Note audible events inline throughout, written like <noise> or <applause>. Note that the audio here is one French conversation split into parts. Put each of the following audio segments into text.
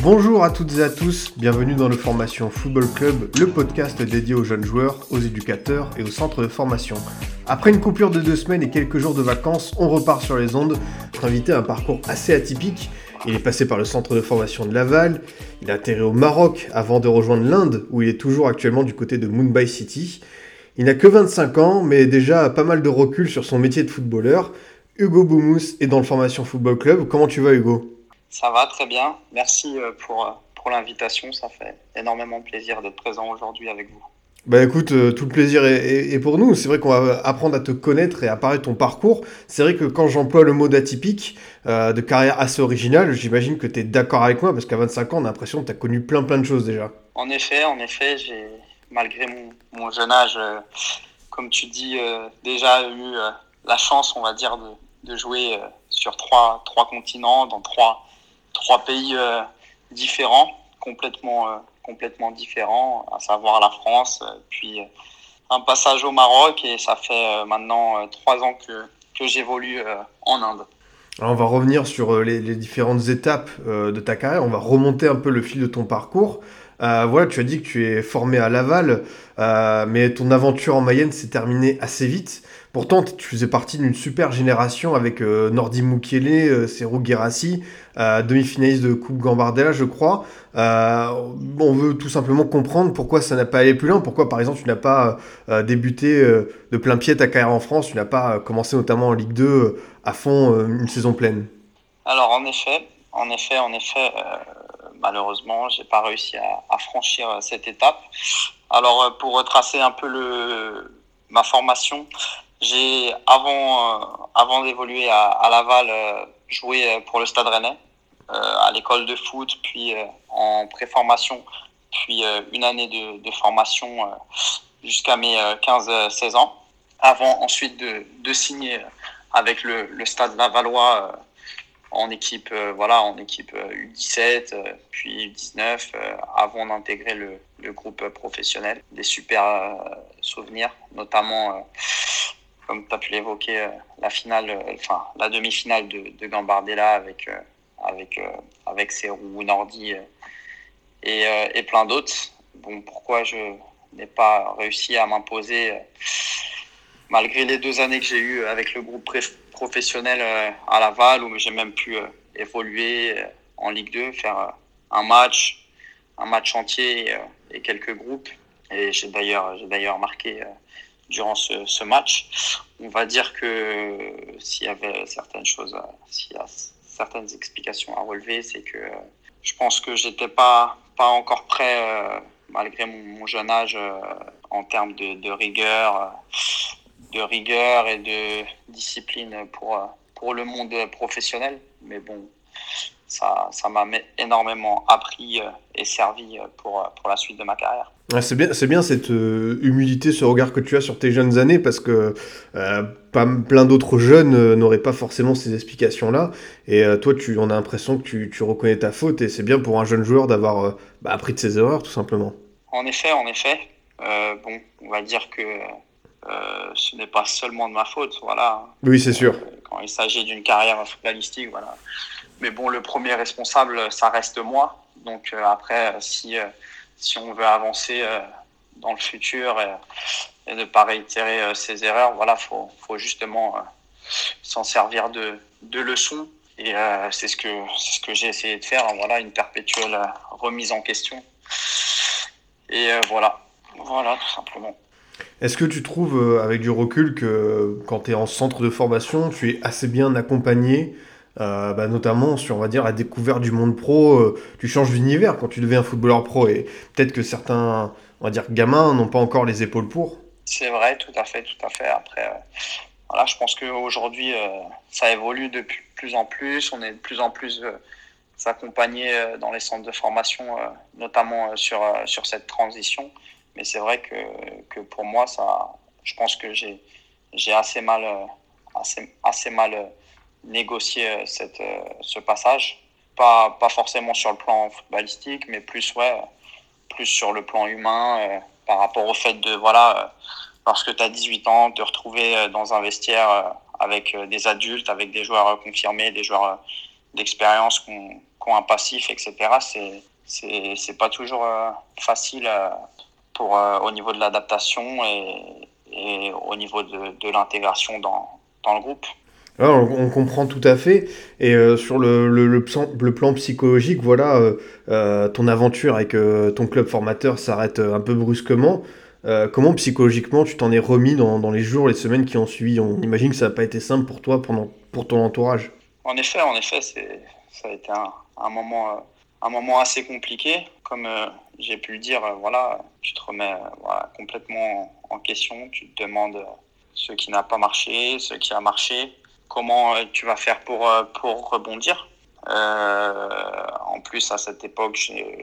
Bonjour à toutes et à tous, bienvenue dans le Formation Football Club, le podcast dédié aux jeunes joueurs, aux éducateurs et aux centres de formation. Après une coupure de deux semaines et quelques jours de vacances, on repart sur les ondes. Notre invité a un parcours assez atypique. Il est passé par le centre de formation de Laval, il a atterri au Maroc avant de rejoindre l'Inde, où il est toujours actuellement du côté de Mumbai City. Il n'a que 25 ans, mais déjà pas mal de recul sur son métier de footballeur. Hugo Boumous est dans le Formation Football Club. Comment tu vas Hugo? Ça va très bien. Merci euh, pour, euh, pour l'invitation. Ça fait énormément plaisir d'être présent aujourd'hui avec vous. Bah écoute, euh, tout le plaisir est, est- est pour nous. C'est vrai qu'on va apprendre à te connaître et à parler de ton parcours. C'est vrai que quand j'emploie le mot d'atypique, euh, de carrière assez originale, j'imagine que tu es d'accord avec moi parce qu'à 25 ans, on a l'impression que tu as connu plein plein de choses déjà. En effet, en effet, j'ai malgré mon, mon jeune âge, euh, comme tu dis, déjà eu la chance, on va dire, de, de jouer sur trois, trois continents, dans trois, trois pays euh, différents, complètement, euh, complètement différents, à savoir la France, euh, puis un passage au Maroc, et ça fait maintenant trois ans que, que j'évolue en Inde. On va revenir sur les, différentes étapes de ta carrière. On va remonter un peu le fil de ton parcours. Voilà, tu as dit que tu es formé à Laval, mais ton aventure en Mayenne s'est terminée assez vite. Pourtant, tu faisais partie d'une super génération avec euh, Nordi Mukiele, euh, Serou Guérassi, euh, demi-finaliste de Coupe Gambardella, je crois. Euh, on veut tout simplement comprendre pourquoi ça n'a pas allé plus loin, pourquoi par exemple tu n'as pas débuté de plein pied ta carrière en France, tu n'as pas commencé notamment en Ligue 2 euh, à fond une saison pleine. Alors en effet, en effet, en effet, malheureusement, j'ai pas réussi à, à franchir cette étape. Alors pour retracer un peu le ma formation, j'ai avant euh, avant d'évoluer à, à Laval euh, joué euh, pour le Stade Rennais à l'école de foot, puis en préformation, puis une année de, de formation jusqu'à mes 15-16 ans, avant ensuite de, de signer avec le, le Stade Lavallois. en équipe voilà en équipe euh, U17 euh, puis U19 euh, avant d'intégrer le, le groupe professionnel des super souvenirs notamment comme tu as pu l'évoquer euh, la finale euh, enfin la demi-finale de, de Gambardella avec euh, avec avec Serou Nordi et, et plein d'autres bon pourquoi je n'ai pas réussi à m'imposer malgré les deux années que j'ai eues avec le groupe professionnel à Laval, où j'ai même pu évoluer en Ligue 2, faire un match, un match entier et, quelques groupes. Et j'ai d'ailleurs, j'ai d'ailleurs marqué durant ce, ce match. On va dire que s'il y avait certaines choses, s'il y a certaines explications à relever, c'est que euh, je pense que j'étais pas pas encore prêt, euh, malgré mon, jeune âge, euh, en termes de, rigueur. de rigueur et de discipline pour, pour le monde professionnel. Mais bon, ça ça m'a mé- énormément appris euh, et servi euh, pour, euh, pour la suite de ma carrière. C'est bien, c'est bien cette euh, humilité, ce regard que tu as sur tes jeunes années, parce que euh, pas, plein d'autres jeunes euh, n'auraient pas forcément ces explications-là. Et toi, tu, on a l'impression que tu, tu reconnais ta faute, et c'est bien pour un jeune joueur d'avoir bah, appris de ses erreurs, tout simplement. En effet, en effet, bon, on va dire que ce n'est pas seulement de ma faute, voilà. Oui, c'est sûr. Quand il s'agit d'une carrière footballistique, voilà. Mais bon, le premier responsable, ça reste moi. Donc euh, après, euh, si, euh, si on veut avancer dans le futur et, ne pas réitérer ses erreurs, voilà, faut, faut justement s'en servir de, de leçons. Et c'est ce que ce que j'ai essayé de faire. hein, Voilà, une perpétuelle remise en question. Et voilà, voilà, tout simplement. Est-ce que tu trouves, avec du recul, que quand tu es en centre de formation, tu es assez bien accompagné, euh, bah, notamment sur, on va dire, la découverte du monde pro euh, Tu changes d'univers quand tu deviens footballeur pro, et peut-être que certains, on va dire, gamins n'ont pas encore les épaules pour. C'est vrai, tout à fait, tout à fait. Après, euh, voilà, je pense qu'aujourd'hui, ça évolue de plus en plus. On est de plus en plus accompagné euh, dans les centres de formation, notamment sur, sur cette transition. Mais c'est vrai que, que pour moi, ça, je pense que j'ai j'ai assez mal assez, assez mal négocié cette, ce passage. Pas, pas forcément sur le plan footballistique, mais plus ouais, plus sur le plan humain par rapport au fait de voilà lorsque tu as 18 ans, te retrouver dans un vestiaire avec des adultes, avec des joueurs confirmés, des joueurs d'expérience qui ont, un passif, etc. C'est c'est pas toujours facile pour au niveau de l'adaptation et, et au niveau de, de l'intégration dans, dans le groupe. On comprend tout à fait. Et euh, sur le, plan psychologique, voilà, euh, euh, ton aventure avec ton club formateur s'arrête un peu brusquement. Comment psychologiquement tu t'en es remis dans, les jours, les semaines qui ont suivi? On imagine que ça n'a pas été simple pour toi, pendant, pour ton entourage. En effet, en effet, ça a été un, moment, assez compliqué. Comme j'ai pu le dire, voilà, tu te remets complètement en question, tu te demandes ce qui n'a pas marché, ce qui a marché, comment tu vas faire pour, pour rebondir. Euh, en plus, à cette époque,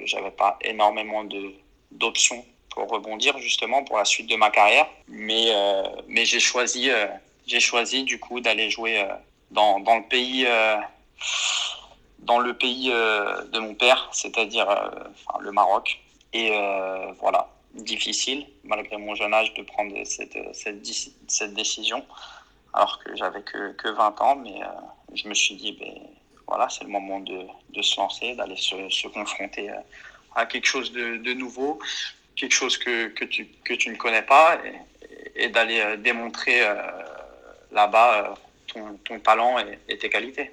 j'avais pas énormément d'options pour rebondir justement pour la suite de ma carrière, mais, euh, mais j'ai choisi, euh, choisi du coup d'aller jouer euh, dans, dans le pays, euh, dans le pays de mon père, c'est-à-dire le Maroc. Et voilà, difficile, malgré mon jeune âge, de prendre cette, cette, cette décision, alors que j'avais que, que 20 ans. Mais euh, je me suis dit, ben, voilà, c'est le moment de, de se lancer, d'aller se, se, confronter à quelque chose de, de, nouveau, quelque chose que, que, tu, que tu ne connais pas, et, et d'aller démontrer euh, là-bas ton, ton, talent et, et tes qualités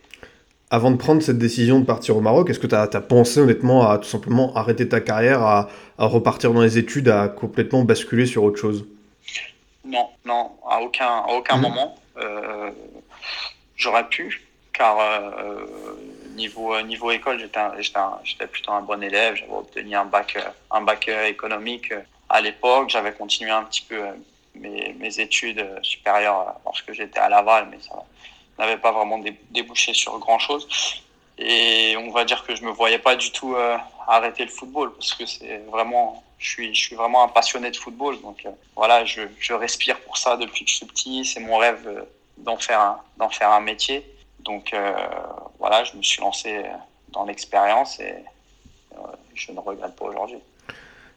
avant de prendre cette décision de partir au Maroc, est-ce que tu as, as, pensé honnêtement à tout simplement arrêter ta carrière, à, à, repartir dans les études, à complètement basculer sur autre chose? Non, non, à aucun, à aucun mmh. moment. Euh, J'aurais pu, car euh, niveau, niveau école, j'étais plutôt un bon élève. J'avais obtenu un bac, un bac économique à l'époque. J'avais continué un petit peu mes, études supérieures lorsque j'étais à Laval, mais ça n'avait pas vraiment débouché sur grand chose. Et on va dire que je me voyais pas du tout euh, arrêter le football parce que c'est vraiment, je suis, je suis vraiment un passionné de football. Donc euh, voilà, je, je, respire pour ça depuis que je suis petit. C'est mon rêve euh, d'en faire d'en faire un métier. Donc euh, voilà, je me suis lancé dans l'expérience et je ne regrette pas aujourd'hui.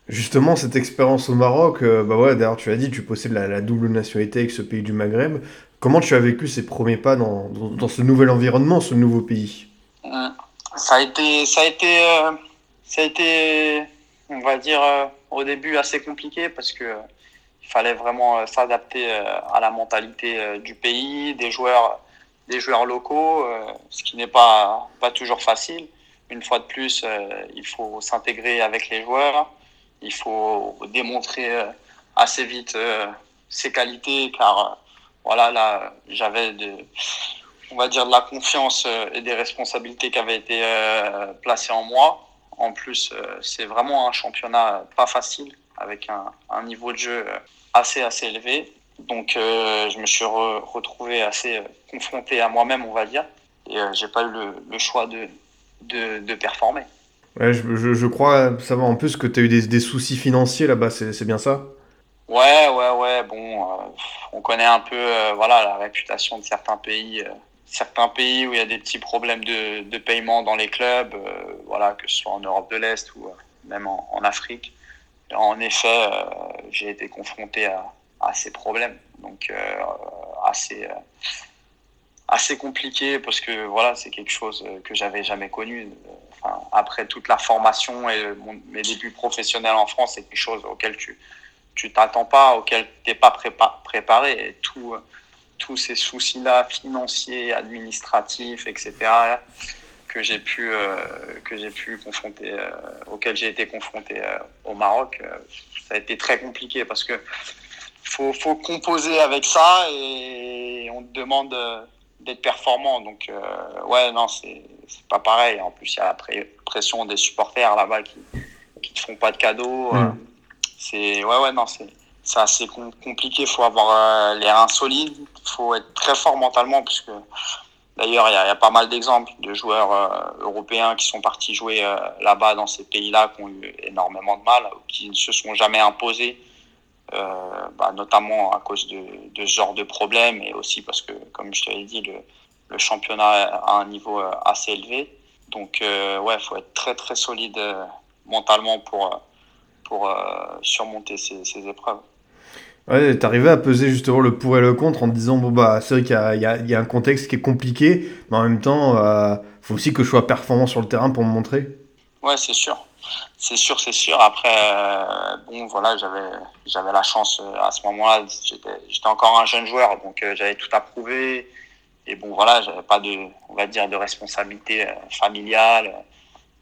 Justement, cette expérience au Maroc, bah ouais, d'ailleurs tu as dit, tu possèdes la, la double nationalité avec ce pays du Maghreb. Comment tu as vécu ces premiers pas dans, dans, dans ce nouvel environnement, ce nouveau pays? Ça a été, ça a été, ça a été, on va dire, euh, au début assez compliqué parce que euh, il fallait vraiment s'adapter à la mentalité du pays, des joueurs, des joueurs locaux, ce qui n'est pas pas toujours facile. Une fois de plus, il faut s'intégrer avec les joueurs, il faut démontrer assez vite ses qualités car voilà, là, j'avais de, on va dire, de la confiance euh, et des responsabilités qui avaient été euh, placées en moi. En plus, euh, c'est vraiment un championnat pas facile, avec un, un niveau de jeu assez, assez élevé. Donc, euh, je me suis re retrouvé assez confronté à moi-même, on va dire, et euh, j'ai pas eu le, le choix de, de, de, performer. Ouais, je, je, je crois savoir en plus que tu as eu des, des soucis financiers là-bas, c'est bien ça? Ouais, ouais, ouais. Bon, euh, on connaît un peu, euh, voilà, la réputation de certains pays, euh, certains pays où il y a des petits problèmes de, de paiement dans les clubs, euh, voilà, que ce soit en Europe de l'Est ou euh, même en, en, Afrique. En effet, euh, j'ai été confronté à, à, ces problèmes, donc assez, assez compliqué parce que voilà, c'est quelque chose que j'avais jamais connu. Après toute la formation et mes débuts professionnels en France, c'est quelque chose auquel tu tu t'attends pas, auquel tu n'es pas prépa préparé. Tout, tous ces soucis-là, financiers, administratifs, etc., que j'ai pu, euh, que j'ai pu confronter, euh, auxquels j'ai été confronté euh, au Maroc, euh, ça a été très compliqué parce que faut, faut composer avec ça et on te demande d'être performant. Donc, ouais, non, c'est pas pareil. En plus, il y a la pression des supporters là-bas qui, qui te font pas de cadeaux. Mmh c'est ouais ouais non c'est c'est assez com compliqué faut avoir euh, les reins solides faut être très fort mentalement puisque d'ailleurs il y, a, pas mal d'exemples de joueurs euh, européens qui sont partis jouer euh, là-bas dans ces pays-là qui ont eu énormément de mal qui ne se sont jamais imposés bah, notamment à cause de, de, ce genre de problème et aussi parce que, comme je te l'ai dit, le, championnat a un niveau assez élevé. Donc, ouais, il faut être très très solide mentalement pour, pour surmonter ces épreuves. Ouais, t'arrivais à peser justement le pour et le contre en disant bon bah c'est vrai qu'il y, y, y a, un contexte qui est compliqué, mais en même temps, euh, faut aussi que je sois performant sur le terrain pour me montrer. Ouais, c'est sûr, c'est sûr, c'est sûr. Après, euh, bon voilà, j'avais j'avais la chance euh, à ce moment-là, j'étais encore un jeune joueur, donc euh, j'avais tout à prouver. Et bon voilà, j'avais pas de, on va dire, de responsabilité familiale,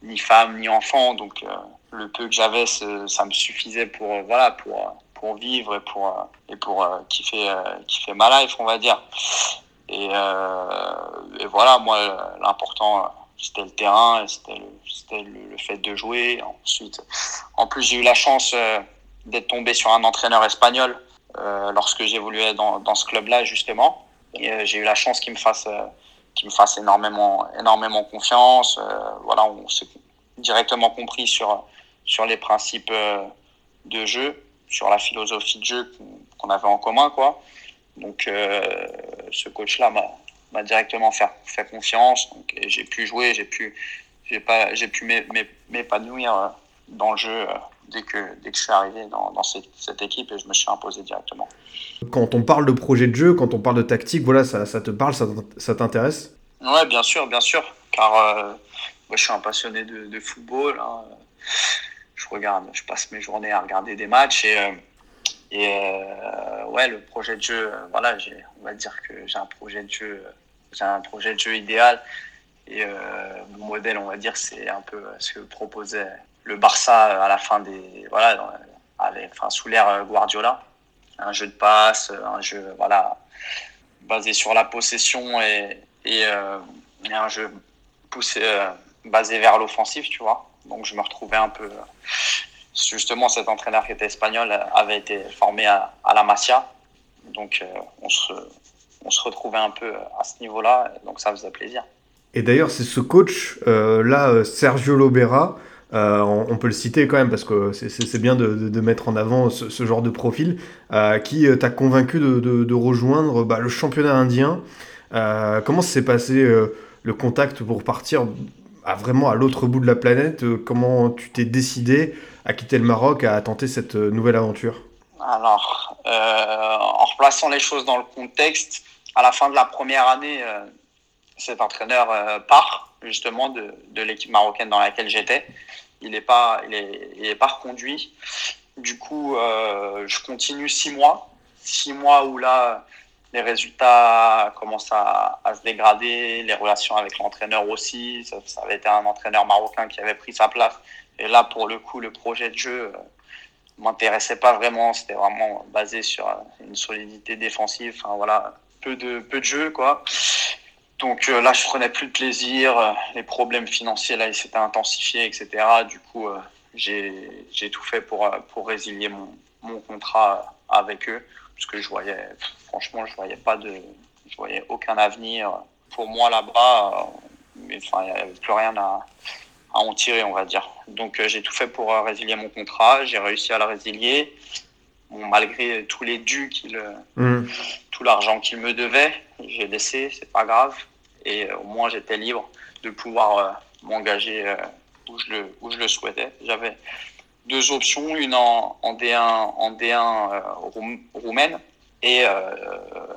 ni femme, ni enfant, donc le peu que j'avais, ça me suffisait pour voilà pour vivre et pour euh, et pour euh, kiffer euh, kiffer ma life on va dire. Et, voilà moi l'important c'était le terrain c'était le, fait de jouer. Ensuite en plus j'ai eu la chance d'être tombé sur un entraîneur espagnol lorsque j'évoluais dans, dans ce club là justement j'ai eu la chance qu'il me fasse qu'il me fasse énormément énormément confiance. Voilà on s'est directement compris sur sur les principes de jeu sur la philosophie de jeu qu'on avait en commun, quoi. Donc, euh, ce coach-là m'a directement fait, fait confiance. Donc, j'ai pu jouer, j'ai pu, j'ai pas, j'ai pu m'épanouir euh, dans le jeu euh, dès que, dès que je suis arrivé dans, dans cette, cette, équipe et je me suis imposé directement. Quand on parle de projet de jeu, quand on parle de tactique, voilà, ça, ça te parle, ça t'intéresse? Ouais, bien sûr, bien sûr. Car euh, moi, je suis un passionné de, de football. Hein je regarde, je passe mes journées à regarder des matchs et, euh, et euh, ouais, le projet de jeu, euh, voilà, on va dire que j'ai un projet de jeu, j'ai un projet de jeu idéal et mon modèle, on va dire, c'est un peu ce que proposait le Barça à la fin des, voilà, enfin, sous l'ère Guardiola, un jeu de passe, un jeu, voilà, basé sur la possession et, et, un jeu poussé, basé vers l'offensif, tu vois. Donc je me retrouvais un peu. Justement, cet entraîneur qui était espagnol avait été formé à, à la Masia. Donc euh, on, se, on se retrouvait un peu à ce niveau-là. Donc ça faisait plaisir. Et d'ailleurs, c'est ce coach, euh, là, euh, Sergio Lobera, euh, on, peut le citer quand même parce que c'est bien de, de, mettre en avant ce, genre de profil, euh, qui t'a convaincu de, de rejoindre bah, le championnat indien. Euh, comment s'est passé le contact pour partir à vraiment à l'autre bout de la planète. Euh, comment tu t'es décidé à quitter le Maroc, à tenter cette euh, nouvelle aventure? Alors, euh, en replaçant les choses dans le contexte, à la fin de la première année, cet entraîneur part justement de, l'équipe marocaine dans laquelle j'étais. Il n'est pas, il est, pas reconduit. Du coup, je continue six mois, six mois où là, les résultats commencent à, se dégrader, les relations avec l'entraîneur aussi. Ça, avait été un entraîneur marocain qui avait pris sa place. Et là, pour le coup, le projet de jeu euh, m'intéressait pas vraiment. C'était vraiment basé sur une solidité défensive. Enfin voilà, peu de peu de jeu quoi. Donc euh, là, je prenais plus de plaisir. Les problèmes financiers là, ils s'étaient intensifiés, etc. Du coup, euh, j'ai tout fait pour pour résilier mon contrat avec eux parce que je voyais, franchement, je voyais pas de, je voyais aucun avenir pour moi là-bas. Mais enfin, il n'y avait plus rien à, à en tirer, on va dire. Donc euh, j'ai tout fait pour euh, résilier mon contrat. J'ai réussi à le résilier. Bon, malgré tous les dus qu'il, mmh. tout l'argent qu'il me devait, j'ai laissé, c'est pas grave. Et euh, au moins j'étais libre de pouvoir euh, m'engager euh, où je le, où je le souhaitais. J'avais deux options, une en, en D1, en D1 euh, roum, roumaine et euh,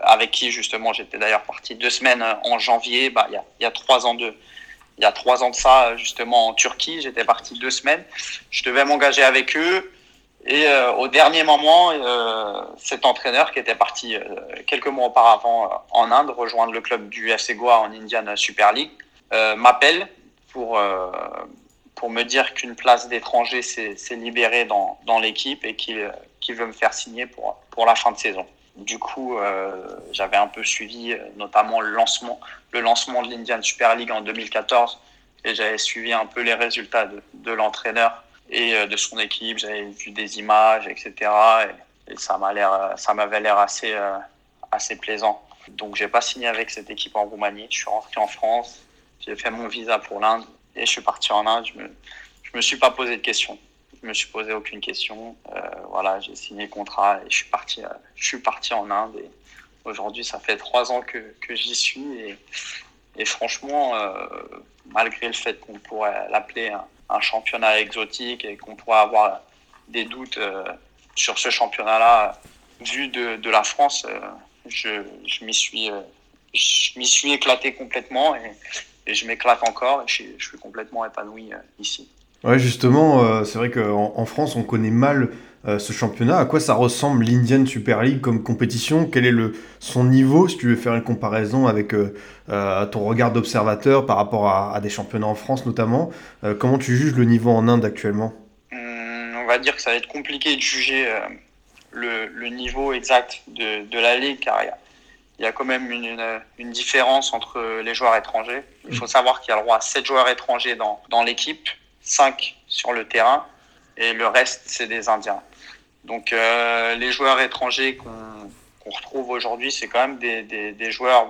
avec qui justement j'étais d'ailleurs parti deux semaines en janvier, bah, il y, a, y a trois ans de il y a trois ans de ça justement en Turquie, j'étais parti deux semaines. Je devais m'engager avec eux et euh, au dernier moment, euh, cet entraîneur qui était parti euh, quelques mois auparavant en Inde rejoindre le club du FC Goa en Indian Super League m'appelle pour pour me dire qu'une place d'étranger s'est libérée dans, dans l'équipe et qu'il qu veut me faire signer pour, pour la fin de saison. Du coup, euh, j'avais un peu suivi notamment le lancement, le lancement de l'Indian Super League en 2014 et j'avais suivi un peu les résultats de, de l'entraîneur et euh, de son équipe. J'avais vu des images, etc. Et, et l'air, ça m'avait l'air assez, euh, assez plaisant. Donc, j'ai pas signé avec cette équipe en Roumanie. Je suis rentré en France. J'ai fait mon visa pour l'Inde et je suis parti en Inde. Je me, je me suis pas posé de questions. Je me suis posé aucune question. voilà, j'ai signé le contrat et je suis parti, je suis parti en Inde. Et aujourd'hui, ça fait trois ans que, que j'y suis et, et franchement, malgré le fait qu'on pourrait l'appeler un, un, championnat exotique et qu'on pourrait avoir des doutes sur ce championnat-là, vu de, de, la France, je, je m'y suis, je m'y suis éclaté complètement et, et je m'éclate encore. Et je, je, suis complètement épanoui ici. Ouais, justement, euh, c'est vrai qu'en en France, on connaît mal euh, ce championnat. À quoi ça ressemble l'Indian Super League comme compétition? Quel est le, son niveau, si tu veux faire une comparaison avec euh, ton regard d'observateur par rapport à, à, des championnats en France notamment Comment tu juges le niveau en Inde actuellement? Hum, On va dire que ça va être compliqué de juger le, le, niveau exact de, de la Ligue car il y, a, il y a quand même une, différence entre les joueurs étrangers. Il faut savoir qu'il y a le droit à 7 joueurs étrangers dans, dans l'équipe. 5 sur le terrain et le reste, c'est des Indiens. Donc euh, les joueurs étrangers qu'on qu retrouve aujourd'hui, c'est quand même des, des, joueurs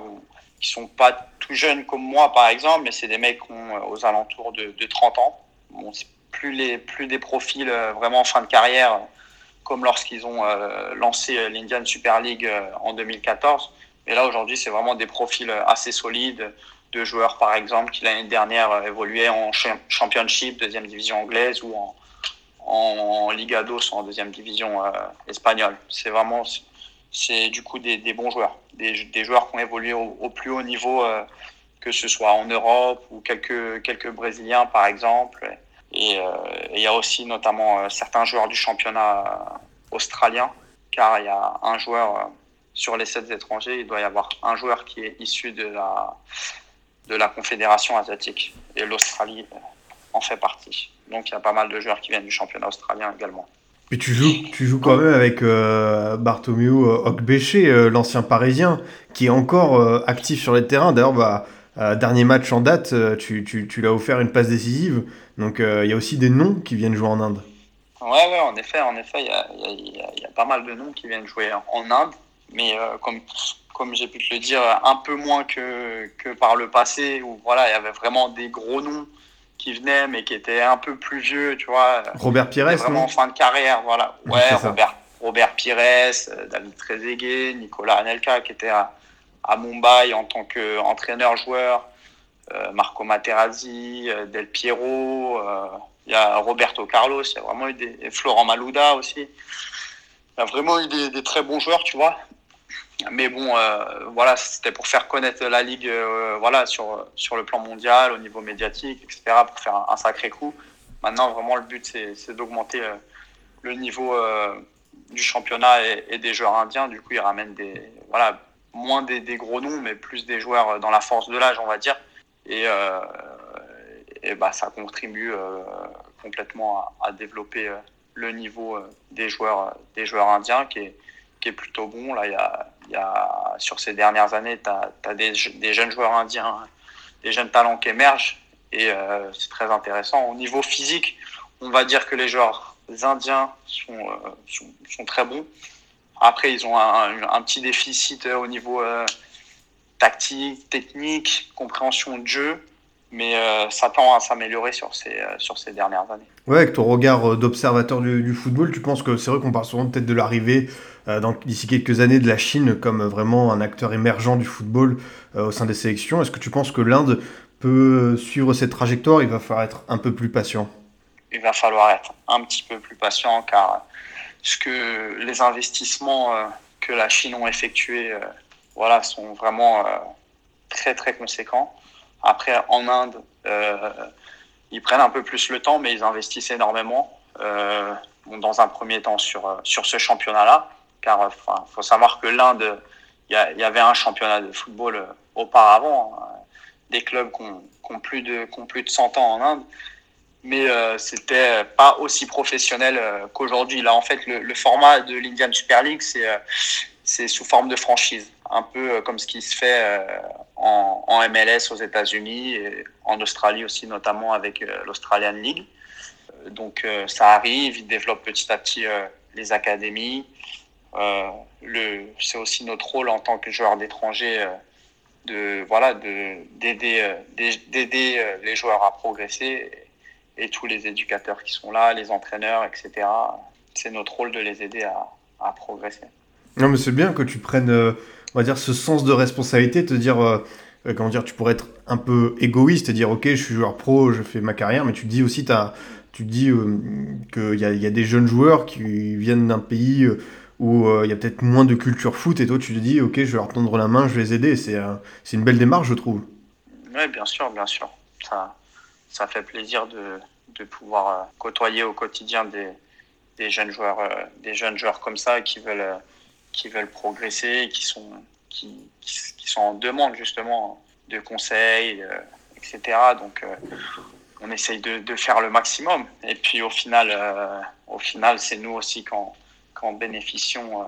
qui sont pas tout jeunes comme moi, par exemple, mais c'est des mecs qui ont euh, aux alentours de, de 30 ans. Bon, c'est plus, les, plus des profils euh, vraiment en fin de carrière, comme lorsqu'ils ont lancé l'Indian Super League en 2014. Mais là, aujourd'hui, c'est vraiment des profils assez solides, de joueurs, par exemple, qui l'année dernière euh, évoluaient en Championship, deuxième division anglaise, ou en, en, Liga DOS, en deuxième division euh, espagnole. C'est vraiment, c'est du coup des, bons joueurs, des, joueurs qui ont évolué au, plus haut niveau, euh, que ce soit en Europe ou quelques, quelques Brésiliens, par exemple. Et il y a aussi notamment certains joueurs du championnat australien, car il y a un joueur sur les sept étrangers, il doit y avoir un joueur qui est issu de la de la Confédération asiatique. Et l'Australie en fait partie. Donc il y a pas mal de joueurs qui viennent du championnat australien également. Et tu joues, tu joues quand même avec euh, Bartomeu Okbeche, euh, l'ancien parisien, qui est encore euh, actif sur les terrains. D'ailleurs, bah, euh, dernier match en date, euh, tu, tu, tu l'as offert une passe décisive. Donc euh, il y a aussi des noms qui viennent jouer en Inde. Ouais, ouais, en effet, en effet, il y a, y, a, y a, pas mal de noms qui viennent jouer en Inde. Mais comme comme j'ai pu te le dire, un peu moins que, que par le passé, où voilà, il y avait vraiment des gros noms qui venaient, mais qui étaient un peu plus vieux, tu vois. Robert Pires, Vraiment en fin de carrière, voilà. Ouais, Robert, Robert Pires, David Trezeguet, Nicolas Anelka, qui était à, à Mumbai en tant qu'entraîneur-joueur, euh, Marco Materazzi, euh, Del Piero, euh, il y a Roberto Carlos, il y a vraiment eu des... Florent Malouda aussi. Il y a vraiment eu des, des très bons joueurs, tu vois. Mais bon, euh, voilà, c'était pour faire connaître la ligue, euh, voilà, sur sur le plan mondial, au niveau médiatique, etc., pour faire un, sacré coup. Maintenant, vraiment, le but c'est d'augmenter euh, le niveau euh, du championnat et, et, des joueurs indiens. Du coup, ils ramènent des, voilà, moins des, des, gros noms, mais plus des joueurs dans la force de l'âge, on va dire. Et, euh, et bah, ça contribue euh, complètement à, à développer le niveau des joueurs, des joueurs indiens, qui est qui est plutôt bon. Là, il y a, y a sur ces dernières années, tu as, des, des jeunes joueurs indiens, des jeunes talents qui émergent et euh, c'est très intéressant. Au niveau physique, on va dire que les joueurs indiens sont, euh, sont, très bons. Après, ils ont un, petit déficit au niveau euh, tactique, technique, compréhension de jeu mais euh, ça tend à s'améliorer sur ces, euh, sur ces dernières années. Ouais, avec ton regard euh, d'observateur du, football, tu penses que c'est vrai qu'on parle souvent peut-être de l'arrivée euh, d'ici quelques années de la Chine comme vraiment un acteur émergent du football euh, au sein des sélections. Est-ce que tu penses que l'Inde peut suivre cette trajectoire? Il va falloir être un peu plus patient. Il va falloir être un petit peu plus patient car ce que les investissements que la Chine ont effectués voilà, sont vraiment très très conséquents. Après, en Inde, euh, ils prennent un peu plus le temps, mais ils investissent énormément. Euh, dans un premier temps sur, sur ce championnat-là, car enfin, faut savoir que l'Inde, il y, avait un championnat de football auparavant, hein, des clubs qui ont, plus de, qui ont plus de 100 ans en Inde, mais euh, c'était pas aussi professionnel euh, qu'aujourd'hui. Là, en fait, le, format de l'Indian Super League, c'est euh, sous forme de franchise, un peu euh, comme ce qui se fait euh, en, MLS aux États-Unis et en Australie aussi, notamment avec euh, l'Australian League. Donc ça arrive, ils développent petit à petit les académies. C'est aussi notre rôle en tant que joueur d'étranger de voilà de d'aider d'aider les joueurs à progresser et tous les éducateurs qui sont là, les entraîneurs, etc. C'est notre rôle de les aider à, à progresser. Non, mais c'est bien que tu prennes, euh, on va dire, ce sens de responsabilité, te dire, euh, euh, comment dire, tu pourrais être un peu égoïste et dire, ok, je suis joueur pro, je fais ma carrière, mais tu dis aussi, tu dis qu'il y a, y a, des jeunes joueurs qui viennent d'un pays où il y a peut-être moins de culture foot, et toi, tu te dis, ok, je vais leur tendre la main, je vais les aider. C'est c'est une belle démarche, je trouve. Oui, bien sûr, bien sûr. Ça, ça fait plaisir de, de pouvoir côtoyer au quotidien des, des jeunes joueurs, des jeunes joueurs comme ça qui veulent qui veulent progresser, qui sont, qui, sont en demande justement de conseils, euh, etc. Donc, euh, on essaye de, de, faire le maximum. Et puis, au final, euh, au final c'est nous aussi quand, quand bénéficions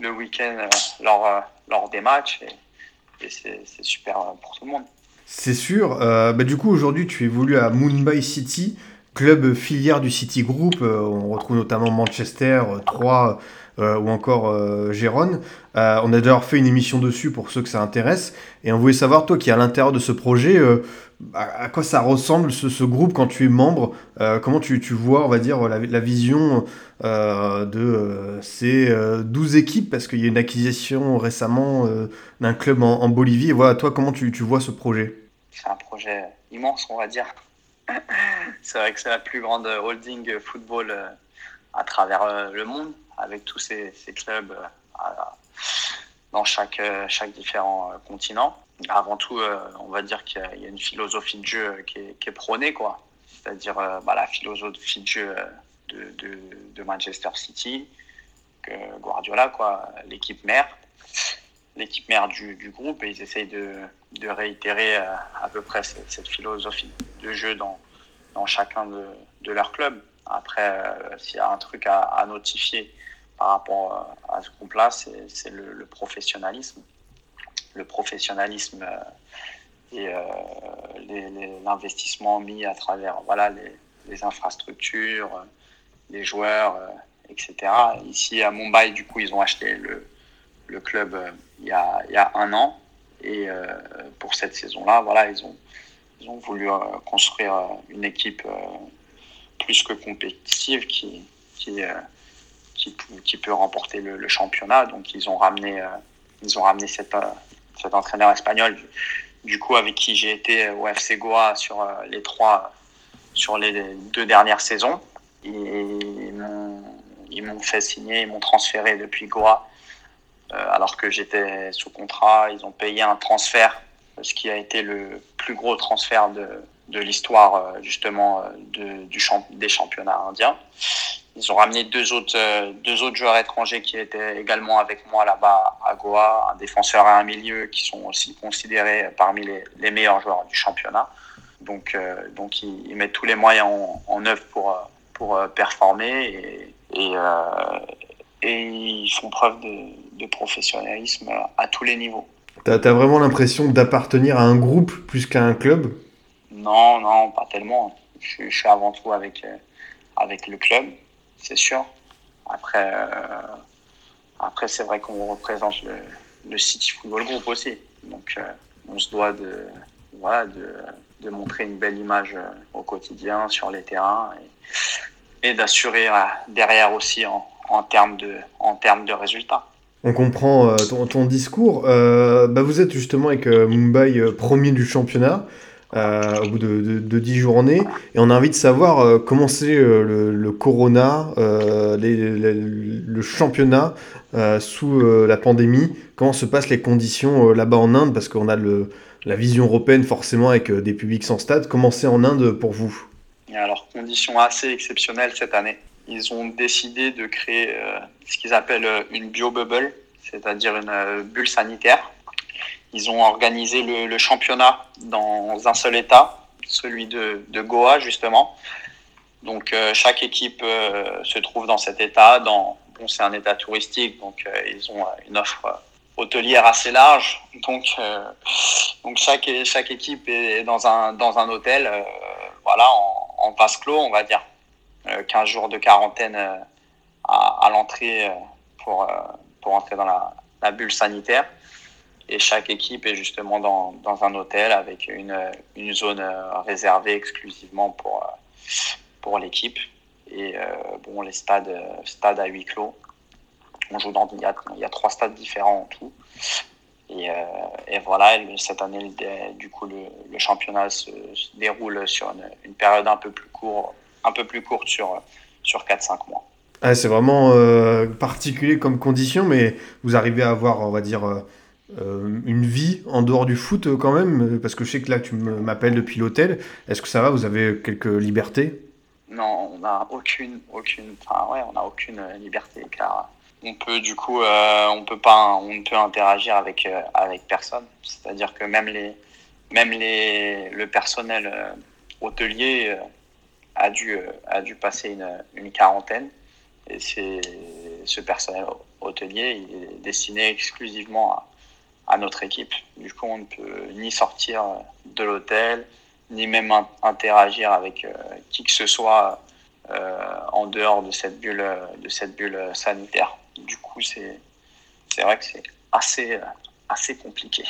le week-end lors, lors des matchs. Et, c'est super pour tout le monde. C'est sûr. Euh, bah, du coup, aujourd'hui, tu évolues à Mumbai City, club filière du City Group. Euh, on retrouve notamment Manchester, Troyes, euh, ou encore euh, Gérone. Euh, on a d'ailleurs fait une émission dessus pour ceux que ça intéresse. Et on voulait savoir, toi qui es à l'intérieur de ce projet, à, quoi ça ressemble ce, ce, groupe quand tu es membre Comment tu, tu, vois, on va dire, la, la vision de ces 12 équipes? Parce qu'il y a une acquisition récemment d'un club en, Bolivie. Voilà, toi, comment tu, tu vois ce projet? C'est un projet immense, on va dire. c'est vrai que c'est la plus grande holding football à travers le monde avec tous ces, ces clubs euh, dans chaque, euh, chaque différent euh, continent. Avant tout, on va dire qu'il y, a une philosophie de jeu qui est, qui est prônée, quoi. C'est-à-dire bah, la philosophie de jeu de, Manchester City, que Guardiola, quoi, l'équipe mère, l'équipe mère du, groupe, et ils essayent de, réitérer à peu près cette, philosophie de jeu dans, chacun de, leurs clubs. Après, s'il y a un truc à, notifier par rapport euh, à ce groupe-là, c'est le, professionnalisme. Le professionnalisme euh, et euh, l'investissement mis à travers voilà, les, infrastructures, les joueurs, etc. Ici à Mumbai, du coup, ils ont acheté le, le club il y, a, il y a un an. Et pour cette saison-là, voilà, ils ont, ils ont voulu construire une équipe plus que compétitive qui, qui qui, qui peut remporter le, le, championnat. Donc ils ont ramené, euh, ils ont ramené cet, euh, cet entraîneur espagnol, du, coup avec qui j'ai été au FC Goa sur euh, les trois, sur les deux dernières saisons. Ils m'ont fait signer, ils m'ont transféré depuis Goa. alors que j'étais sous contrat, ils ont payé un transfert, ce qui a été le plus gros transfert de, de l'histoire justement de, du champ, des championnats indiens. Ils ont ramené deux autres, euh, deux autres joueurs étrangers qui étaient également avec moi là-bas à Goa, un défenseur et un milieu qui sont aussi considérés parmi les, les meilleurs joueurs du championnat. Donc, euh, donc ils, ils, mettent tous les moyens en, en œuvre pour, pour euh, performer et, et, euh, et, ils font preuve de, de, professionnalisme à tous les niveaux. Tu as, as, vraiment l'impression d'appartenir à un groupe plus qu'à un club? Non, non, pas tellement. Je, je suis avant tout avec, avec le club c'est sûr. Après, euh, après c'est vrai qu'on représente le, le, City Football Group aussi. Donc, euh, on se doit de, voilà, de, de, montrer une belle image euh, au quotidien sur les terrains et, d'assurer derrière aussi en, en, termes de, en termes de résultats. On comprend ton, ton, discours. Bah vous êtes justement avec Mumbai premier du championnat euh, au bout de, de, de, 10 journées. Et on a envie de savoir euh, comment c'est euh, le, Corona, le championnat sous la pandémie, comment se passent les conditions là-bas en Inde, parce qu'on a la vision européenne forcément avec des publics sans stade. Comment c'est en Inde pour vous? Alors, conditions assez exceptionnelles cette année. Ils ont décidé de créer ce qu'ils appellent une bio-bubble, c'est-à-dire une bulle sanitaire ils ont organisé le, championnat dans un seul État, celui de, Goa justement. Donc euh, chaque équipe euh, se trouve dans cet État. Bon, c'est un État touristique, donc euh, ils ont une offre hôtelière assez large. Donc, donc chaque, chaque équipe est dans un, dans un hôtel, voilà, en, en vase clos, on va dire. 15 jours de quarantaine à, l'entrée pour, pour entrer dans la bulle sanitaire et chaque équipe est justement dans, dans un hôtel avec une, une zone réservée exclusivement pour, pour l'équipe. Et bon, les stades, stades à huis clos. On joue dans il y, a, il y a trois stades différents en tout. Et, et, voilà, cette année, du coup, le, championnat se, déroule sur une, période un peu plus courte, un peu plus courte sur, sur 4-5 mois. Ah, c'est vraiment euh, particulier comme condition, mais vous arrivez à avoir, on va dire, euh, euh, une vie en dehors du foot quand même Parce que je sais que là, tu m'appelles depuis l'hôtel. Est-ce que ça va? Vous avez quelques libertés? Non, on n'a aucune, aucune, enfin ouais, on n'a aucune liberté car on peut du coup, on peut pas, on ne peut interagir avec avec personne. C'est-à-dire que même les, même les, le personnel hôtelier a dû a dû passer une, une quarantaine. Et c'est ce personnel hôtelier, est destiné exclusivement à, à, notre équipe. Du coup, on ne peut ni sortir de l'hôtel, ni même interagir avec euh, qui que ce soit euh, en dehors de cette bulle, de cette bulle sanitaire. Du coup, c'est vrai que c'est assez, assez compliqué.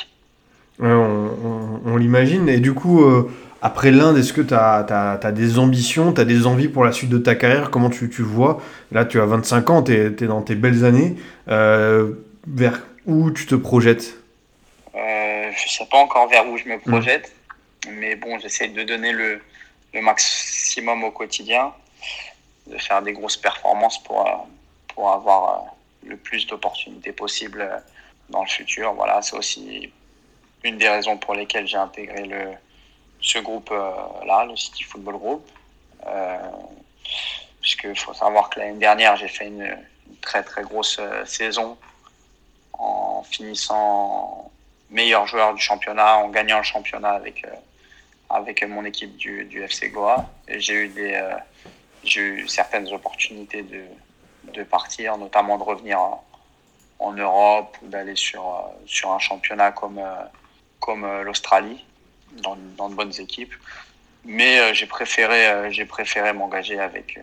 on, l'imagine. Et du coup, euh, après l'Inde, est-ce que tu as, des ambitions, tu as des envies pour la suite de ta carrière? Comment tu, tu vois? Là, tu as 25 ans, tu es, dans tes belles années. Euh, vers où tu te projettes? Euh, Je ne sais pas encore vers où je me mmh. projette, mais bon, j'essaie de donner le, le, maximum au quotidien, de faire des grosses performances pour, euh, pour avoir le plus d'opportunités possibles dans le futur. Voilà, c'est aussi une des raisons pour lesquelles j'ai intégré le ce groupe-là, le City Football Group. Euh, puisque faut savoir que l'année dernière, j'ai fait une, très très grosse euh, saison en finissant meilleur joueur du championnat, en gagnant le championnat avec, euh, avec mon équipe du, du FC Goa. J'ai eu, des, j'ai eu certaines opportunités de, de partir, notamment de revenir en, Europe ou d'aller sur, sur un championnat comme, comme l'Australie dans, dans, de bonnes équipes. Mais euh, j'ai préféré, euh, j'ai préféré m'engager avec, euh,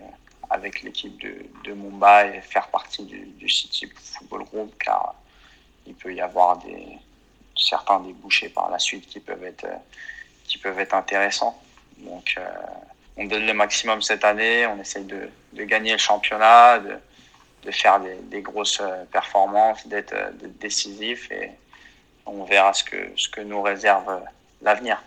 avec l'équipe de, de, Mumbai et faire partie du, du, City Football Group car il peut y avoir des, certains débouchés par la suite qui peuvent être, qui peuvent être intéressants. Donc, on donne le maximum cette année, on essaye de, de gagner le championnat, de, de faire des, grosses performances, d'être décisif et on verra ce que, ce que nous réserve l'avenir.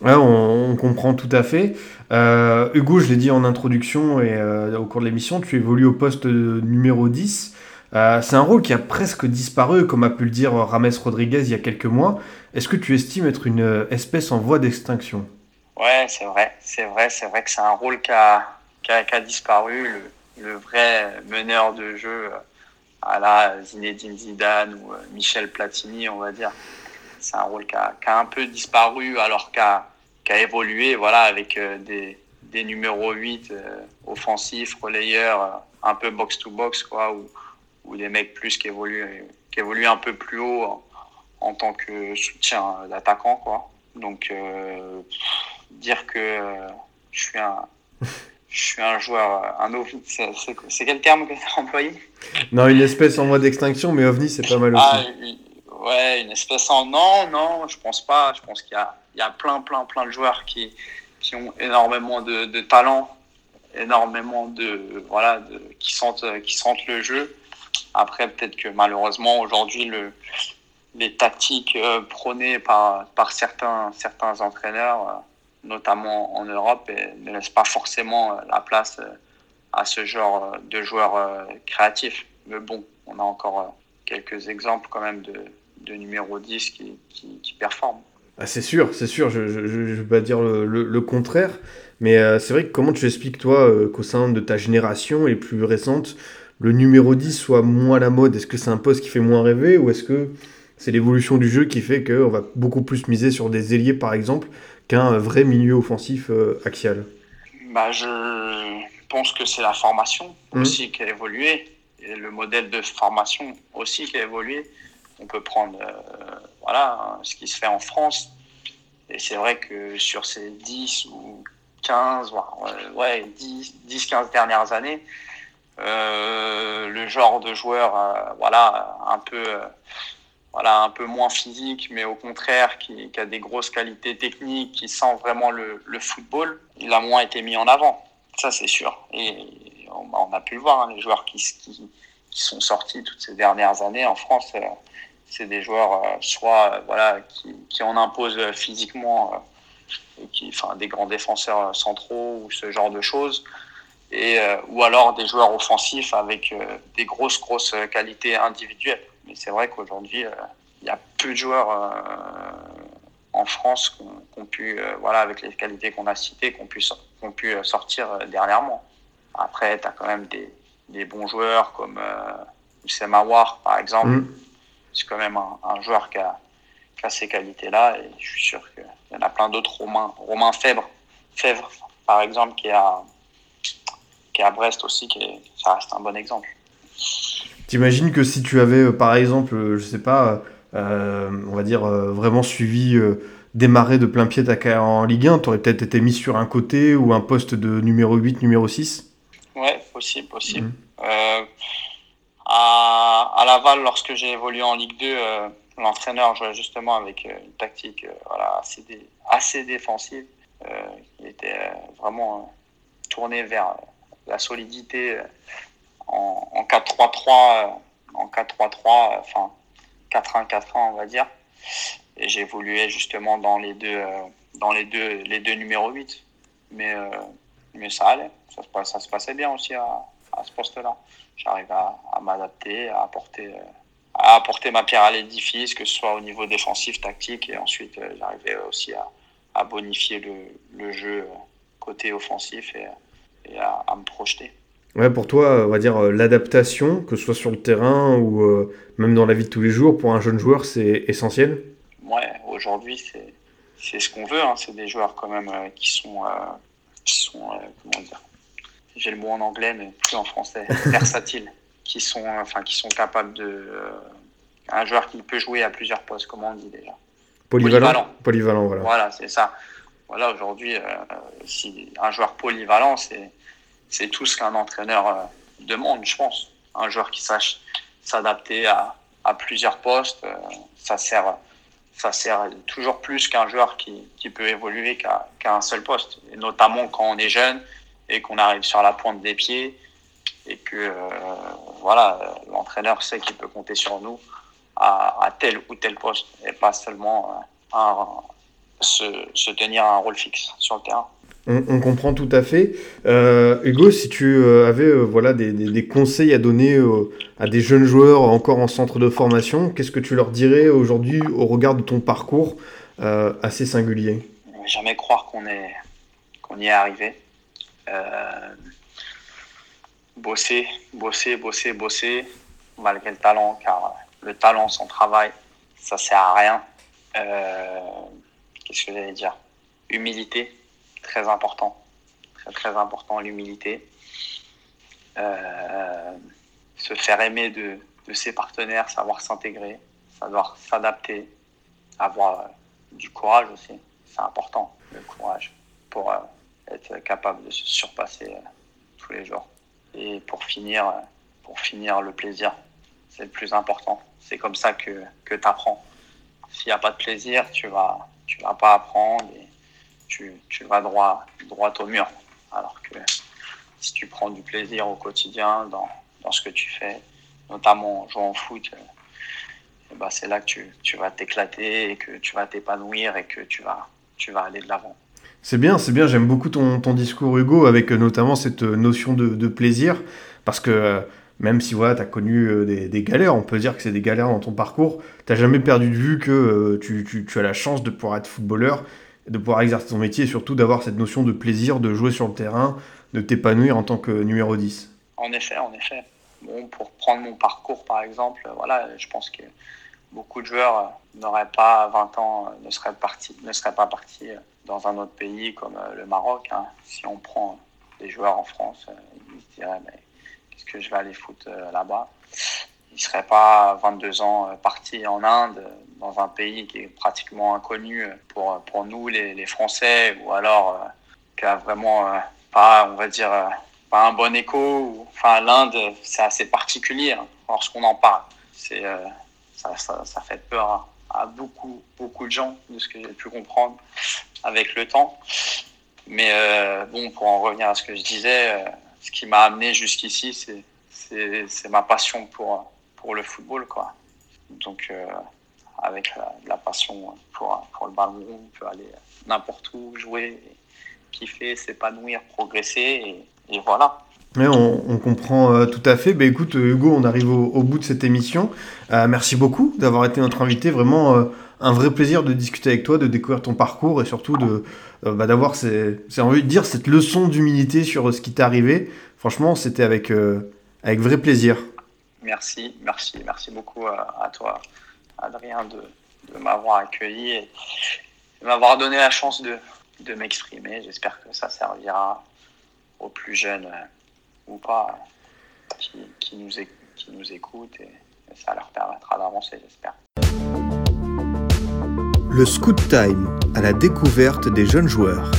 Ouais, on, comprend tout à fait. Euh, Hugo, je l'ai dit en introduction et euh, au cours de l'émission, tu évolues au poste numéro 10. Euh, c'est un rôle qui a presque disparu, comme a pu le dire Rames Rodriguez il y a quelques mois. Est-ce que tu estimes être une espèce en voie d'extinction? Ouais, c'est vrai, c'est vrai, c'est vrai que c'est un rôle qui a, qui a, a disparu. Le, vrai meneur de jeu à la Zinedine Zidane ou Michel Platini, on va dire c'est un rôle qui a, qui a, un peu disparu alors qu'a qu évolué voilà, avec euh, des, des numéros 8 euh, offensifs, relayeurs, euh, un peu box-to-box, quoi, ou des mecs plus qui évoluent, qui évoluent un peu plus haut en, en tant que soutien d'attaquant. Quoi. Donc, euh, dire que je suis un. <laughs> Je suis un joueur, un ovni, c'est quel terme que tu as employé? Non, une espèce en voie d'extinction, mais ovni, c'est pas mal aussi. Ah, Ouais, une espèce en non, non, je pense pas. Je pense qu'il y y a plein, plein, plein de joueurs qui, qui ont énormément de, de talent, énormément de voilà, de, qui sentent, qui sentent le jeu. Après, peut-être que malheureusement aujourd'hui le les tactiques euh, prônées par, par certains, certains entraîneurs, euh, notamment en Europe, ne laissent pas forcément euh, la place à ce genre de joueurs créatifs. Mais bon, on a encore quelques exemples quand même de, de numéro 10 qui, qui, qui performe. Ah, c'est sûr, c'est sûr, je ne vais pas dire le, le, contraire, mais c'est vrai que comment tu expliques, toi, qu'au sein de ta génération et plus récente, le numéro 10 soit moins la mode? Est-ce que c'est un poste qui fait moins rêver ou est-ce que c'est l'évolution du jeu qui fait qu'on va beaucoup plus miser sur des ailiers, par exemple, qu'un vrai milieu offensif euh, axial? Bah, Je pense que c'est la formation mmh. aussi qui a évolué et le modèle de formation aussi qui a évolué on peut prendre euh, voilà, ce qui se fait en France. Et c'est vrai que sur ces 10 ou 15, ouais, 10, 10 15 dernières années, euh, le genre de joueur, euh, voilà, un peu, voilà, un peu moins physique, mais au contraire, qui, a des grosses qualités techniques, qui sent vraiment le, football, il a moins été mis en avant. Ça, c'est sûr. Et on, on, a pu le voir, hein, les joueurs qui, sont sortis toutes ces dernières années en France, euh, c'est des joueurs euh, soit euh, voilà, qui, en imposent physiquement, euh, qui, enfin, des grands défenseurs centraux ou ce genre de choses. Et, euh, ou alors des joueurs offensifs avec euh, des grosses, grosses qualités individuelles. Mais c'est vrai qu'aujourd'hui, euh, il y a peu de joueurs en France qui ont pu, voilà, avec les qualités qu'on a citées, qui ont pu, qui ont pu sortir dernièrement. Après, tu as quand même des, des, bons joueurs comme Oussem Aouar, par exemple. Mmh. C'est quand même un, un joueur qui a, qui a, ces qualités-là. Et je suis sûr qu'il y en a plein d'autres. Romain, Romain Fèvre, Fèvre, par exemple, qui a qui est à Brest aussi, qui est, ça reste un bon exemple. T'imagines que si tu avais, par exemple, je sais pas, euh, on va dire, euh, vraiment suivi, euh, démarré de plein pied ta en Ligue 1, tu aurais peut-être été mis sur un côté ou un poste de numéro 8, numéro 6 Ouais, possible, possible. Mmh. à, à, Laval, lorsque j'ai évolué en Ligue 2, l'entraîneur jouait justement avec une tactique voilà, assez, dé, assez défensive. il était vraiment tourné vers la solidité en, en 4-3-3, en 4-3-3, enfin 4-1-4-1 on va dire. Et j'évoluais justement dans les deux, dans numéros 8. Mais, ça allait, ça se, passait bien aussi à, ce poste-là. J'arrive à, m'adapter, à apporter, ma pierre à l'édifice, que ce soit au niveau défensif, tactique, et ensuite j'arrivais aussi à, bonifier le, jeu côté offensif à, à, me projeter. Ouais, pour toi, on va dire l'adaptation, que ce soit sur le terrain ou euh, même dans la vie de tous les jours, pour un jeune joueur, c'est essentiel? Ouais, aujourd'hui, c'est ce qu'on veut. Hein. C'est des joueurs quand même euh, qui sont, euh, qui sont euh, comment dire? J'ai le mot en anglais, mais plus en français, <laughs> versatiles, qui sont, enfin, qui sont capables de. Euh, un joueur qui peut jouer à plusieurs postes, comment on dit déjà Polyvalent. Polyvalent, Polyvalent voilà. Voilà, c'est ça voilà, aujourd'hui, euh, si un joueur polyvalent, c'est c'est tout ce qu'un entraîneur euh, demande, je pense. Un joueur qui sache s'adapter à, plusieurs postes, euh, ça sert ça sert toujours plus qu'un joueur qui, peut évoluer qu'à qu un seul poste. Notamment quand on est jeune et qu'on arrive sur la pointe des pieds et que euh, voilà, l'entraîneur sait qu'il peut compter sur nous à, tel ou tel poste et pas seulement se, se, tenir à un rôle fixe sur le terrain. On, comprend tout à fait. Euh, Hugo, si tu euh, avais euh, voilà, des, des, conseils à donner à des jeunes joueurs encore en centre de formation, qu'est-ce que tu leur dirais aujourd'hui au regard de ton parcours assez singulier? Jamais croire qu'on qu'on y est arrivé. bosser, bosser, bosser, bosser, malgré le talent, car le talent sans travail, ça sert à rien. Qu'est-ce que j'allais dire? Humilité, très important. Très, important, l'humilité. Euh, se faire aimer de, de ses partenaires, savoir s'intégrer, savoir s'adapter, avoir euh, du courage aussi. C'est important, le courage, pour euh, être capable de se surpasser tous les jours. Et pour finir, pour finir le plaisir, c'est le plus important. C'est comme ça que, que tu apprends. S'il n'y a pas de plaisir, tu vas, tu vas pas apprendre et tu, tu vas droit, droit au mur. Alors que si tu prends du plaisir au quotidien dans, dans ce que tu fais, notamment en jouant au foot, euh, bah c'est là que tu, tu vas t'éclater et que tu vas t'épanouir et que tu vas, tu vas aller de l'avant. C'est bien, c'est bien, j'aime beaucoup ton, ton, discours Hugo avec notamment cette notion de, de plaisir parce que même si voilà, tu as connu euh, des, galères, on peut dire que c'est des galères dans ton parcours, tu n'as jamais perdu de vue que euh, tu, tu, as la chance de pouvoir être footballeur, de pouvoir exercer ton métier et surtout d'avoir cette notion de plaisir de jouer sur le terrain, de t'épanouir en tant que numéro 10. En effet, en effet. Bon, pour prendre mon parcours par exemple, voilà, je pense que beaucoup de joueurs n'auraient pas 20 ans, ne seraient, partis, ne seraient pas partis dans un autre pays comme le Maroc. Hein. Si on prend des joueurs en France, ils se diraient mais qu'est-ce que je vais aller foutre là-bas? Il ne serait pas 22 ans parti en Inde, dans un pays qui est pratiquement inconnu pour, pour nous, les, les Français, ou alors euh, qui a vraiment euh, pas, on va dire, euh, pas un bon écho. Enfin, l'Inde, c'est assez particulier hein, lorsqu'on en parle. C'est ça, fait peur à, beaucoup, beaucoup de gens, de ce que j'ai pu comprendre avec le temps. Mais euh, bon, pour en revenir à ce que je disais, euh, ce qui m'a amené jusqu'ici, c'est ma passion pour, pour le football. Quoi. Donc, euh, avec la, la, passion pour, pour le ballon, on peut aller n'importe où, jouer, kiffer, s'épanouir, progresser, et, et voilà. Oui, on, on, comprend euh, tout à fait. Bah, écoute, Hugo, on arrive au, au bout de cette émission. Euh, merci beaucoup d'avoir été notre invité. Vraiment euh, un vrai plaisir de discuter avec toi, de découvrir ton parcours et surtout de bah, d'avoir, c'est envie de dire, cette leçon d'humilité sur ce qui t'est arrivé. Franchement, c'était avec, avec vrai plaisir. Merci, merci, merci beaucoup à, à toi, Adrien, de, de m'avoir accueilli et de m'avoir donné la chance de, de m'exprimer. J'espère que ça servira aux plus jeunes ou pas qui, qui, nous, qui nous écoutent et, et ça leur permettra d'avancer, j'espère. Le Scoot Time à la découverte des jeunes joueurs.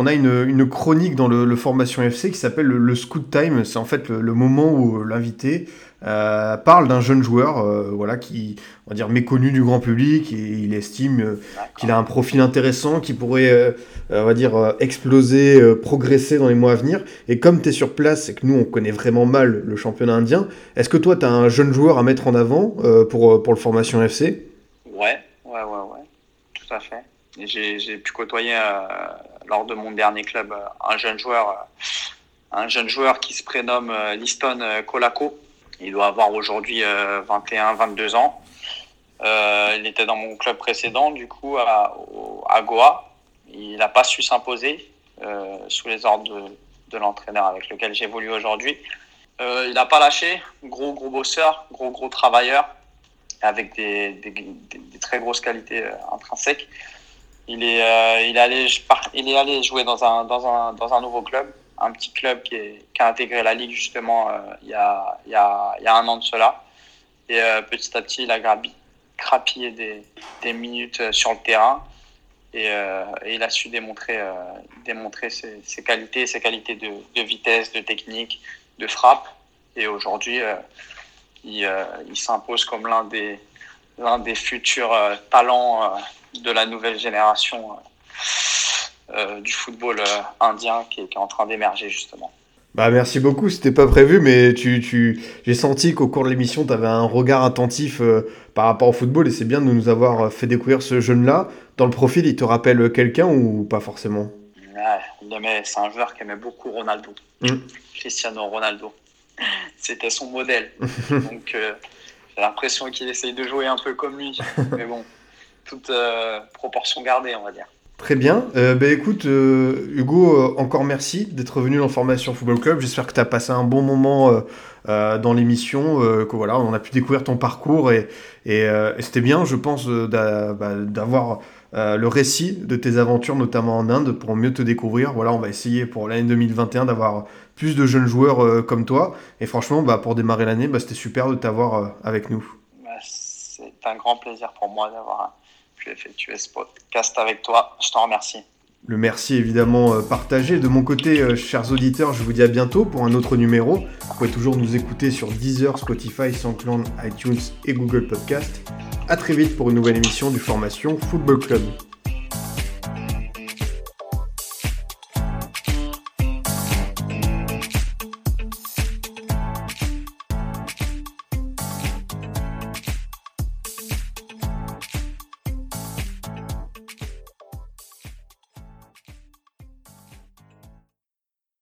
On a une, une chronique dans le, le, Formation FC qui s'appelle le, le, Scoot Time. C'est en fait le, le moment où l'invité euh, parle d'un jeune joueur euh, voilà, qui, on dire, méconnu du grand public et il estime euh, qu'il a un profil intéressant, qui pourrait, on dire, exploser, progresser dans les mois à venir. Et comme tu es sur place et que nous, on connaît vraiment mal le championnat indien, est-ce que toi, tu as un jeune joueur à mettre en avant pour, pour Formation FC Ouais, ouais, ouais, ouais, tout à fait. J'ai pu côtoyer lors de mon dernier club un jeune joueur, un jeune joueur qui se prénomme Liston Kolako il doit avoir aujourd'hui euh, 21, 22 ans. Euh, il était dans mon club précédent, du coup, à, Goa. Il n'a pas su s'imposer euh, sous les ordres de, l'entraîneur avec lequel j'évolue aujourd'hui. Euh, il n'a pas lâché, gros, gros bosseur, gros, gros travailleur, avec des, très grosses qualités euh, intrinsèques. Il est, euh, il, est allé, il est allé jouer dans un, dans, un, dans un nouveau club un petit club qui, a intégré la ligue justement euh, il, y a, un an de cela. Et euh, petit à petit, il a grabi, crapillé des, minutes sur le terrain et, euh, il a su démontrer, ses, qualités, ses qualités de, vitesse, de technique, de frappe. Et aujourd'hui, il, s'impose comme l'un des, futurs talents de la nouvelle génération euh, du football euh, indien qui est, qui est, en train d'émerger justement. Bah merci beaucoup, c'était pas prévu, mais tu, tu... j'ai senti qu'au cours de l'émission, tu avais un regard attentif euh, par rapport au football et c'est bien de nous avoir fait découvrir ce jeune-là. Dans le profil, il te rappelle quelqu'un ou pas forcément? Ouais, C'est un joueur qui aimait beaucoup Ronaldo, mmh. Cristiano Ronaldo. <laughs> C'était son modèle. <laughs> Donc euh, j'ai l'impression qu'il essaye de jouer un peu comme lui, <laughs> mais bon, toute euh, proportion gardée, on va dire. Très bien. Euh, bah, écoute, euh, Hugo, euh, encore merci d'être venu dans Formation Football Club. J'espère que tu as passé un bon moment euh, dans l'émission, que voilà, on a pu découvrir ton parcours et, c'était bien, je pense, bah, d'avoir le récit de tes aventures, notamment en Inde, pour mieux te découvrir. Voilà, on va essayer pour l'année 2021 d'avoir plus de jeunes joueurs comme toi. Et franchement, bah, pour démarrer l'année, bah, c'était super de t'avoir avec nous. C'est un grand plaisir pour moi d'avoir pu effectuer ce podcast avec toi. Je t'en remercie. Le merci évidemment euh, partagé. De mon côté, euh, chers auditeurs, je vous dis à bientôt pour un autre numéro. Vous pouvez toujours nous écouter sur Deezer, Spotify, SoundCloud, iTunes et Google Podcast. A très vite pour une nouvelle émission du Formation Football Club.